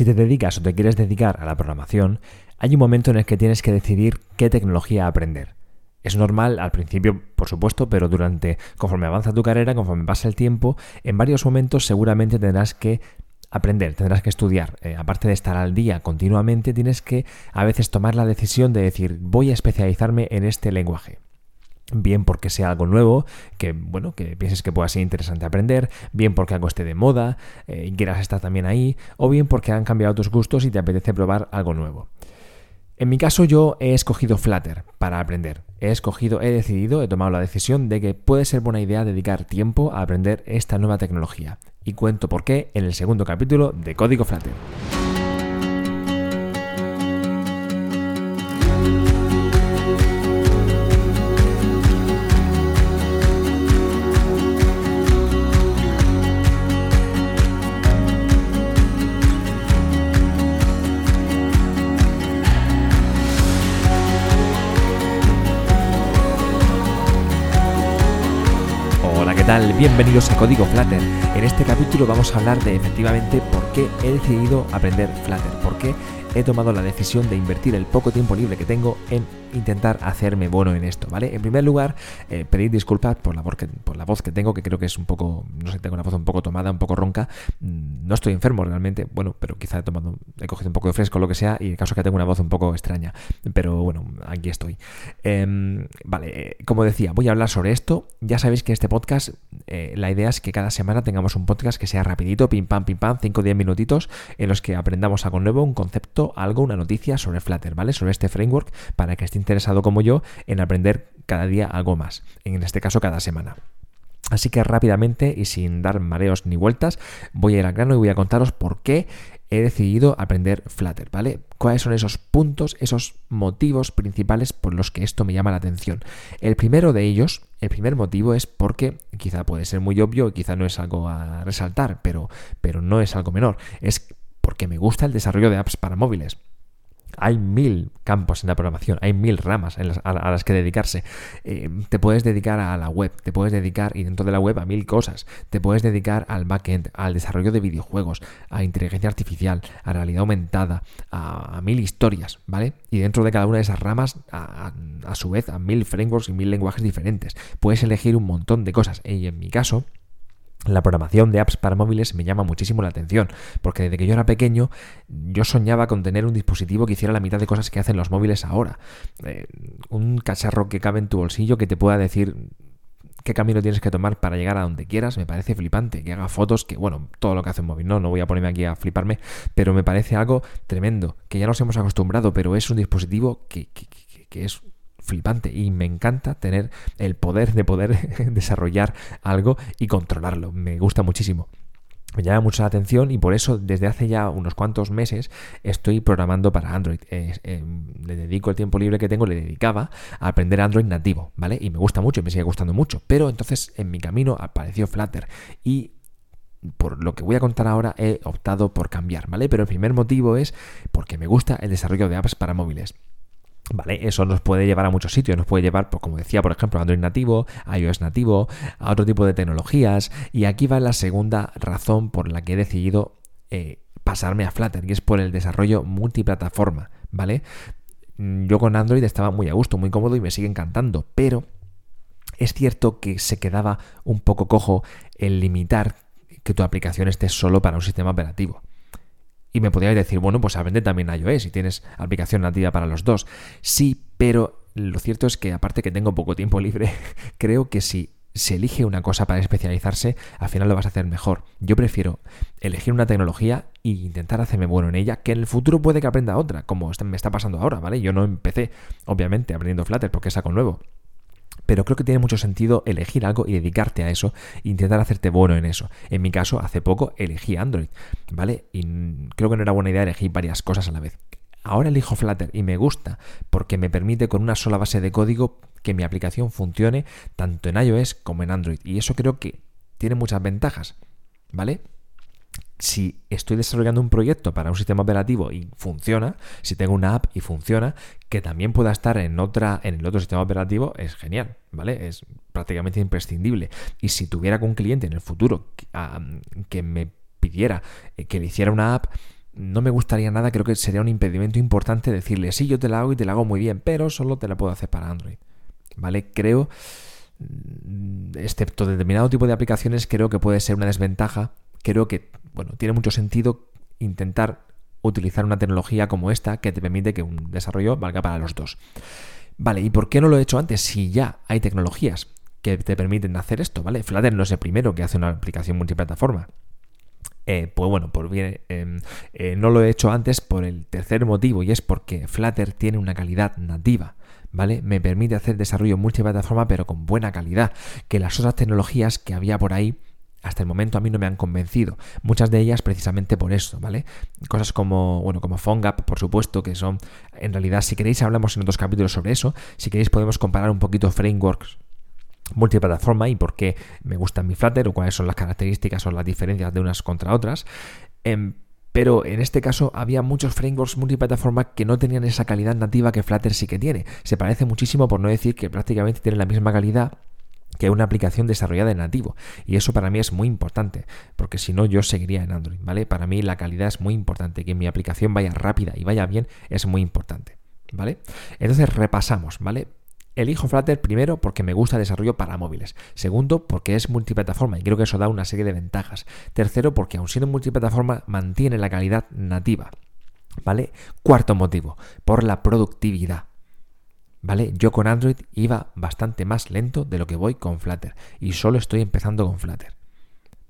Si te dedicas o te quieres dedicar a la programación, hay un momento en el que tienes que decidir qué tecnología aprender. Es normal al principio, por supuesto, pero durante, conforme avanza tu carrera, conforme pasa el tiempo, en varios momentos seguramente tendrás que aprender, tendrás que estudiar. Eh, aparte de estar al día continuamente, tienes que a veces tomar la decisión de decir, voy a especializarme en este lenguaje bien porque sea algo nuevo, que bueno, que pienses que pueda ser interesante aprender, bien porque algo esté de moda eh, y quieras estar también ahí, o bien porque han cambiado tus gustos y te apetece probar algo nuevo. En mi caso yo he escogido Flutter para aprender. He escogido, he decidido, he tomado la decisión de que puede ser buena idea dedicar tiempo a aprender esta nueva tecnología. Y cuento por qué en el segundo capítulo de Código Flutter. Bienvenidos a Código Flutter. En este capítulo vamos a hablar de efectivamente por qué he decidido aprender Flutter, por qué he tomado la decisión de invertir el poco tiempo libre que tengo en intentar hacerme bueno en esto, ¿vale? En primer lugar, eh, pedir disculpas por la, voz que, por la voz que tengo, que creo que es un poco, no sé, tengo una voz un poco tomada, un poco ronca. Mm, no estoy enfermo realmente, bueno, pero quizá he tomado, he cogido un poco de fresco, lo que sea, y el caso es que tengo una voz un poco extraña. Pero bueno, aquí estoy. Em, vale, eh, como decía, voy a hablar sobre esto. Ya sabéis que este podcast, eh, la idea es que cada semana tengamos un podcast que sea rapidito, pim pam, pim pam, 5 o 10 minutitos, en los que aprendamos algo nuevo, un concepto, algo, una noticia sobre Flutter, ¿vale? Sobre este framework, para que esté interesado como yo en aprender cada día algo más, en este caso cada semana. Así que rápidamente y sin dar mareos ni vueltas, voy a ir al grano y voy a contaros por qué he decidido aprender Flutter, ¿vale? ¿Cuáles son esos puntos, esos motivos principales por los que esto me llama la atención? El primero de ellos, el primer motivo es porque, quizá puede ser muy obvio quizá no es algo a resaltar, pero, pero no es algo menor, es porque me gusta el desarrollo de apps para móviles. Hay mil campos en la programación, hay mil ramas a, las, que dedicarse. Eh, te puedes dedicar a la web, te puedes dedicar, y dentro de la web, a mil cosas. Te puedes dedicar al backend, al desarrollo de videojuegos, a inteligencia artificial, a realidad aumentada, a, mil historias, ¿vale? Y dentro de cada una de esas ramas, a, a su vez, a mil frameworks y mil lenguajes diferentes. Puedes elegir un montón de cosas. Y en mi caso, la programación de apps para móviles me llama muchísimo la atención, porque desde que yo era pequeño yo soñaba con tener un dispositivo que hiciera la mitad de cosas que hacen los móviles ahora. Eh, un cacharro que cabe en tu bolsillo que te pueda decir qué camino tienes que tomar para llegar a donde quieras, me parece flipante. Que haga fotos, que bueno, todo lo que hace un móvil, no, no voy a ponerme aquí a fliparme, pero me parece algo tremendo, que ya nos hemos acostumbrado, pero es un dispositivo que, que, que es flipante y me encanta tener el poder de poder desarrollar algo y controlarlo. Me gusta muchísimo. Me llama mucho la atención y por eso desde hace ya unos cuantos meses estoy programando para Android. Eh, le dedico el tiempo libre que tengo, le dedicaba a aprender Android nativo, ¿vale? Y me gusta mucho y me sigue gustando mucho. Pero entonces en mi camino apareció Flutter y por lo que voy a contar ahora he optado por cambiar, ¿vale? Pero el primer motivo es porque me gusta el desarrollo de apps para móviles. Vale, eso nos puede llevar a muchos sitios, nos puede llevar, pues, como decía, por ejemplo, a Android nativo, a iOS nativo, a otro tipo de tecnologías. Y aquí va la segunda razón por la que he decidido eh, pasarme a Flutter, y es por el desarrollo multiplataforma, ¿vale? Mm, yo con Android estaba muy a gusto, muy cómodo y me sigue encantando, pero es cierto que se quedaba un poco cojo el limitar que tu aplicación esté solo para un sistema operativo. Y me podríais decir, bueno, pues aprende también iOS y tienes aplicación nativa para los dos. Sí, pero lo cierto es que aparte que tengo poco tiempo libre, creo que si se elige una cosa para especializarse, al final lo vas a hacer mejor. Yo prefiero elegir una tecnología e intentar hacerme bueno en ella, que en el futuro puede que aprenda otra, como me está pasando ahora, ¿vale? Yo no empecé, obviamente, aprendiendo Flutter porque es algo nuevo pero creo que tiene mucho sentido elegir algo y dedicarte a eso e intentar hacerte bueno en eso. En mi caso, hace poco elegí Android, ¿vale? Y creo que no era buena idea elegir varias cosas a la vez. Ahora elijo Flutter y me gusta porque me permite con una sola base de código que mi aplicación funcione tanto en iOS como en Android. Y eso creo que tiene muchas ventajas, ¿vale? si estoy desarrollando un proyecto para un sistema operativo y funciona, si tengo una app y funciona, que también pueda estar en otra, en el otro sistema operativo, es genial, ¿vale? Es prácticamente imprescindible. Y si tuviera un cliente en el futuro que, me pidiera eh, que le hiciera una app, no me gustaría nada, creo que sería un impedimento importante decirle, sí, yo te la hago y te la hago muy bien, pero solo te la puedo hacer para Android. ¿Vale? Creo, mm, excepto determinado tipo de aplicaciones, creo que puede ser una desventaja. Creo que, bueno, tiene mucho sentido intentar utilizar una tecnología como esta que te permite que un desarrollo valga para los dos. Vale, ¿y por qué no lo he hecho antes si ya hay tecnologías que te permiten hacer esto? ¿Vale? Flutter no es el primero que hace una aplicación multiplataforma. Eh, pues bueno, por bien, em, eh, no lo he hecho antes por el tercer motivo y es porque Flutter tiene una calidad nativa. ¿Vale? Me permite hacer desarrollo multiplataforma pero con buena calidad, que las otras tecnologías que había por ahí hasta el momento a mí no me han convencido. Muchas de ellas precisamente por eso, ¿vale? Cosas como, bueno, como PhoneGap, por supuesto, que son, en realidad, si queréis hablamos en otros capítulos sobre eso. Si queréis podemos comparar un poquito frameworks multiplataforma y por qué me gusta mi Flutter o cuáles son las características o las diferencias de unas contra otras. Em, pero en este caso había muchos frameworks multiplataforma que no tenían esa calidad nativa que Flutter sí que tiene. Se parece muchísimo, por no decir que prácticamente tiene la misma calidad que una aplicación desarrollada en nativo. Y eso para mí es muy importante, porque si no yo seguiría en Android, ¿vale? Para mí la calidad es muy importante, que mi aplicación vaya rápida y vaya bien es muy importante, ¿vale? Entonces repasamos, ¿vale? Elijo Flutter primero porque me gusta el desarrollo para móviles. Segundo, porque es multiplataforma y creo que eso da una serie de ventajas. Tercero, porque aun siendo multiplataforma mantiene la calidad nativa. ¿Vale? Cuarto motivo, por la productividad. ¿Vale? Yo con Android iba bastante más lento de lo que voy con Flutter y solo estoy empezando con Flutter.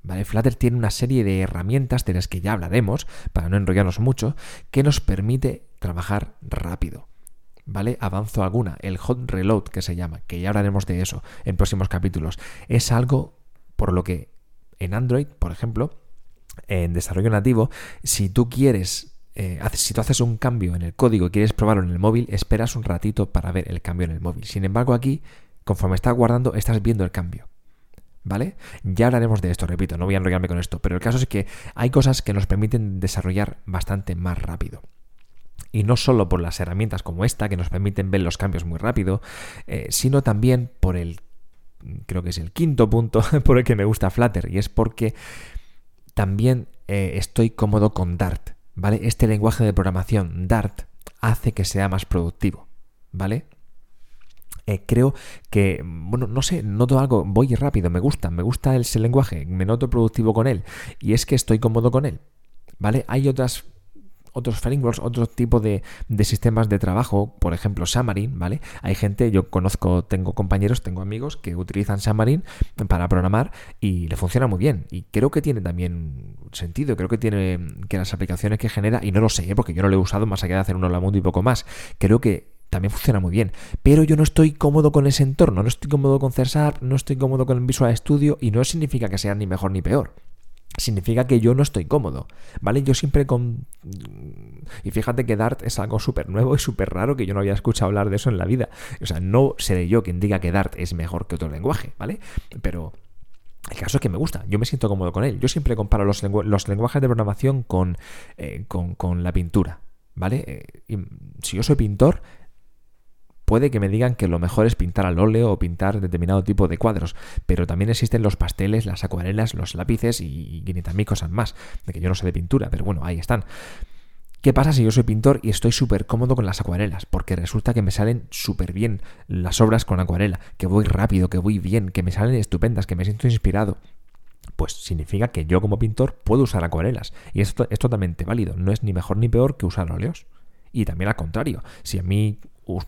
¿Vale? Flutter tiene una serie de herramientas de las que ya hablaremos, para no enrollarnos mucho, que nos permite trabajar rápido. ¿Vale? Avanzo alguna, el hot reload que se llama, que ya hablaremos de eso en próximos capítulos. Es algo por lo que en Android, por ejemplo, en desarrollo nativo, si tú quieres eh, si tú haces un cambio en el código y quieres probarlo en el móvil, esperas un ratito para ver el cambio en el móvil. Sin embargo, aquí, conforme estás guardando, estás viendo el cambio. ¿Vale? Ya hablaremos de esto, repito, no voy a enrollarme con esto, pero el caso es que hay cosas que nos permiten desarrollar bastante más rápido. Y no solo por las herramientas como esta, que nos permiten ver los cambios muy rápido, eh, sino también por el, creo que es el quinto punto por el que me gusta Flutter, y es porque también eh, estoy cómodo con Dart. ¿vale? Este lenguaje de programación Dart hace que sea más productivo, ¿vale? Eh, creo que, bueno, no sé, noto algo, voy rápido, me gusta, me gusta ese lenguaje, me noto productivo con él y es que estoy cómodo con él, ¿vale? Hay otras otros frameworks, otro tipo de, sistemas de trabajo, por ejemplo Xamarin, ¿vale? Hay gente, yo conozco, tengo compañeros, tengo amigos que utilizan Xamarin para programar y le funciona muy bien. Y creo que tiene también sentido, creo que tiene que las aplicaciones que genera, y no lo sé, ¿eh? porque yo no lo he usado más allá de hacer un Hola Mundo y poco más, creo que también funciona muy bien. Pero yo no estoy cómodo con ese entorno, no estoy cómodo con Cesar, no estoy cómodo con Visual Studio y no significa que sea ni mejor ni peor significa que yo no estoy cómodo, ¿vale? Yo siempre con... Y fíjate que Dart es algo súper nuevo y súper raro que yo no había escuchado hablar de eso en la vida. O sea, no seré yo quien diga que Dart es mejor que otro lenguaje, ¿vale? Pero... El caso es que me gusta, yo me siento cómodo con él. Yo siempre comparo los, lenguajes de programación con, eh, con, la pintura, ¿vale? Eh, si yo soy pintor, Puede que me digan que lo mejor es pintar al óleo o pintar determinado tipo de cuadros, pero también existen los pasteles, las acuarelas, los lápices y 500.000 cosas más, de que yo no sé de pintura, pero bueno, ahí están. ¿Qué pasa si yo soy pintor y estoy súper cómodo con las acuarelas? Porque resulta que me salen súper bien las obras con acuarela, que voy rápido, que voy bien, que me salen estupendas, que me siento inspirado. Pues significa que yo como pintor puedo usar acuarelas. Y esto es totalmente válido. No es ni mejor ni peor que usar óleos. Y también al contrario, si a mí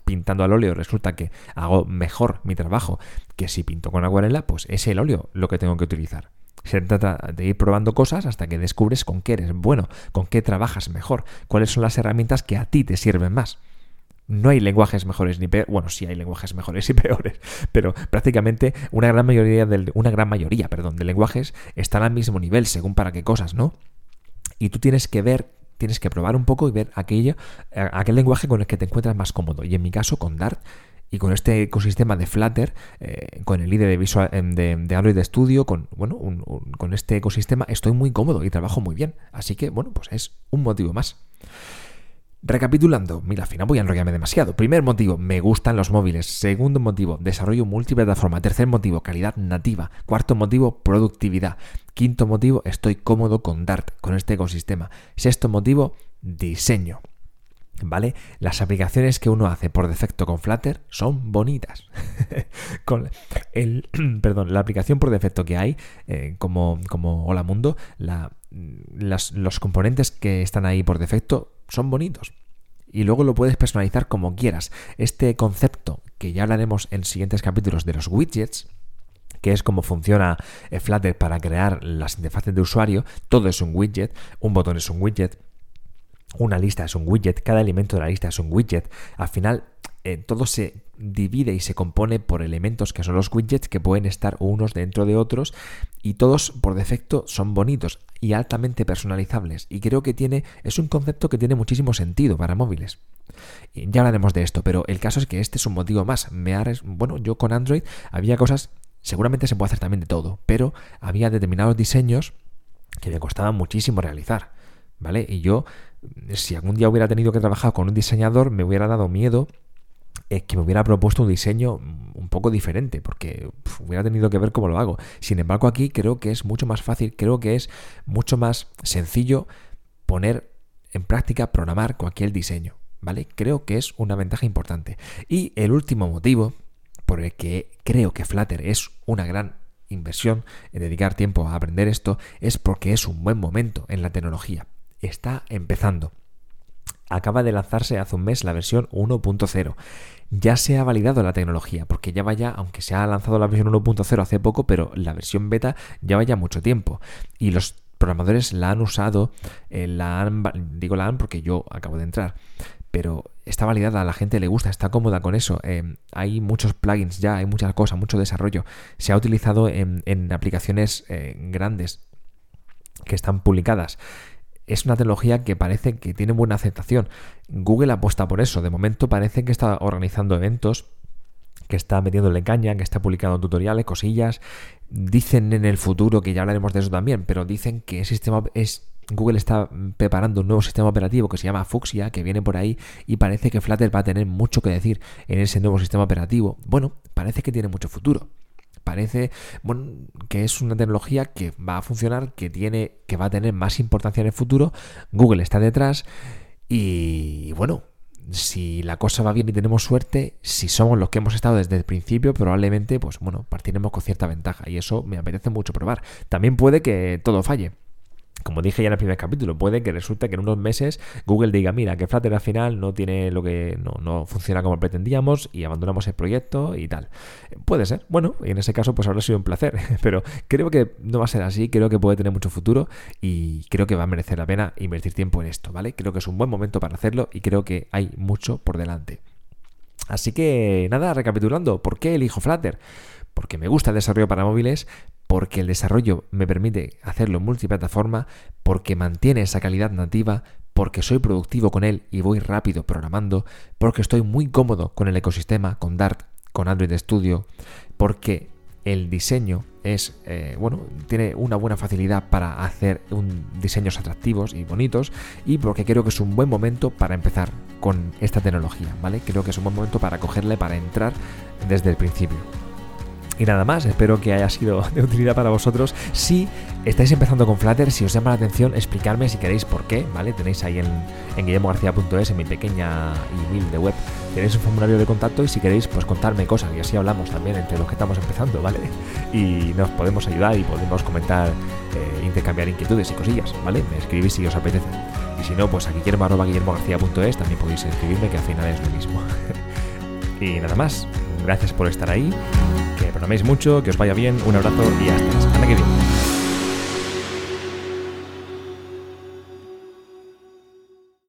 pintando al óleo resulta que hago mejor mi trabajo que si pinto con acuarela, pues es el óleo lo que tengo que utilizar. Se trata de ir probando cosas hasta que descubres con qué eres bueno, con qué trabajas mejor, cuáles son las herramientas que a ti te sirven más. No hay lenguajes mejores ni peores. Bueno, sí hay lenguajes mejores y peores, pero prácticamente una gran mayoría, del, una gran mayoría perdón, de lenguajes están al mismo nivel según para qué cosas, ¿no? Y tú tienes que ver tienes que probar un poco y ver aquello, eh, aquel lenguaje con el que te encuentras más cómodo. Y en mi caso, con Dart y con este ecosistema de Flutter, eh, con el IDE de, Visual, em, de, de, Android Studio, con, bueno, con este ecosistema, estoy muy cómodo y trabajo muy bien. Así que, bueno, pues es un motivo más. Recapitulando, mira, al final voy a enrollarme demasiado. Primer motivo, me gustan los móviles. Segundo motivo, desarrollo multiplataforma. Tercer motivo, calidad nativa. Cuarto motivo, productividad. Quinto motivo, estoy cómodo con Dart, con este ecosistema. Sexto motivo, diseño. ¿Vale? Las aplicaciones que uno hace por defecto con Flutter son bonitas. con el, perdón, la aplicación por defecto que hay, eh, como, como Hola Mundo, la, los componentes que están ahí por defecto son bonitos. Y luego lo puedes personalizar como quieras. Este concepto, que ya hablaremos en siguientes capítulos de los widgets, que es cómo funciona eh, Flutter para crear las interfaces de usuario, todo es un widget, un botón es un widget, una lista es un widget, cada elemento de la lista es un widget. Al final, eh, todo se divide y se compone por elementos que son los widgets que pueden estar unos dentro de otros y todos por defecto son bonitos y altamente personalizables y creo que tiene es un concepto que tiene muchísimo sentido para móviles. Ya hablaremos de esto, pero el caso es que este es un motivo más. Me bueno, yo con Android había cosas seguramente se puede hacer también de todo, pero había determinados diseños que me costaban muchísimo realizar, ¿vale? Y yo si algún día hubiera tenido que trabajar con un diseñador me hubiera dado miedo es que me hubiera propuesto un diseño un poco diferente, porque hubiera tenido que ver cómo lo hago. Sin embargo, aquí creo que es mucho más fácil, creo que es mucho más sencillo poner en práctica, programar cualquier diseño, ¿vale? Creo que es una ventaja importante. Y el último motivo por el que creo que Flutter es una gran inversión en dedicar tiempo a aprender esto es porque es un buen momento en la tecnología. Está empezando acaba de lanzarse hace un mes la versión 1.0. Ya se ha validado la tecnología, porque ya vaya, aunque se ha lanzado la versión 1.0 hace poco, pero la versión beta ya mucho tiempo. Y los programadores la han usado, eh, la han, digo la han porque yo acabo de entrar, pero está validada, a la gente le gusta, está cómoda con eso. Eh, hay muchos plugins ya, hay muchas cosas, mucho desarrollo. Se ha utilizado en, aplicaciones eh, grandes que están publicadas es una tecnología que parece que tiene buena aceptación. Google apuesta por eso. De momento parece que está organizando eventos, que está metiéndole caña, que está publicando tutoriales, cosillas. Dicen en el futuro, que ya hablaremos de eso también, pero dicen que el sistema es Google está preparando un nuevo sistema operativo que se llama Fuchsia, que viene por ahí, y parece que Flutter va a tener mucho que decir en ese nuevo sistema operativo. Bueno, parece que tiene mucho futuro parece bueno, que es una tecnología que va a funcionar, que tiene, que va a tener más importancia en el futuro. Google está detrás y bueno, si la cosa va bien y tenemos suerte, si somos los que hemos estado desde el principio, probablemente, pues bueno, partiremos con cierta ventaja y eso me apetece mucho probar. También puede que todo falle. Como dije ya en el primer capítulo, puede que resulte que en unos meses Google diga, mira, que Flutter al final no tiene lo que no, no, funciona como pretendíamos y abandonamos el proyecto y tal. Puede ser, bueno, y en ese caso pues habrá sido un placer, pero creo que no va a ser así, creo que puede tener mucho futuro y creo que va a merecer la pena invertir tiempo en esto, ¿vale? Creo que es un buen momento para hacerlo y creo que hay mucho por delante. Así que nada, recapitulando, ¿por qué elijo Flutter? Porque me gusta el desarrollo para móviles, porque el desarrollo me permite hacerlo en multiplataforma, porque mantiene esa calidad nativa, porque soy productivo con él y voy rápido programando, porque estoy muy cómodo con el ecosistema, con Dart, con Android Studio, porque el diseño es, eh, bueno, tiene una buena facilidad para hacer un, diseños atractivos y bonitos y porque creo que es un buen momento para empezar con esta tecnología, ¿vale? Creo que es un buen momento para cogerle, para entrar desde el principio. Y nada más, espero que haya sido de utilidad para vosotros. Si estáis empezando con Flutter, si os llama la atención, explicarme si queréis por qué, ¿vale? Tenéis ahí en, en guillermogarcía.es, en mi pequeña email de web, tenéis un formulario de contacto y si queréis, pues contarme cosas y así hablamos también entre los que estamos empezando, ¿vale? Y nos podemos ayudar y podemos comentar, eh, intercambiar inquietudes y cosillas, ¿vale? Me escribís si os apetece. Y si no, pues a guillermo.guillermogarcía.es también podéis escribirme, que al final es lo mismo. y nada más, gracias por estar ahí programéis mucho, que os vaya bien, un abrazo y hasta la semana que.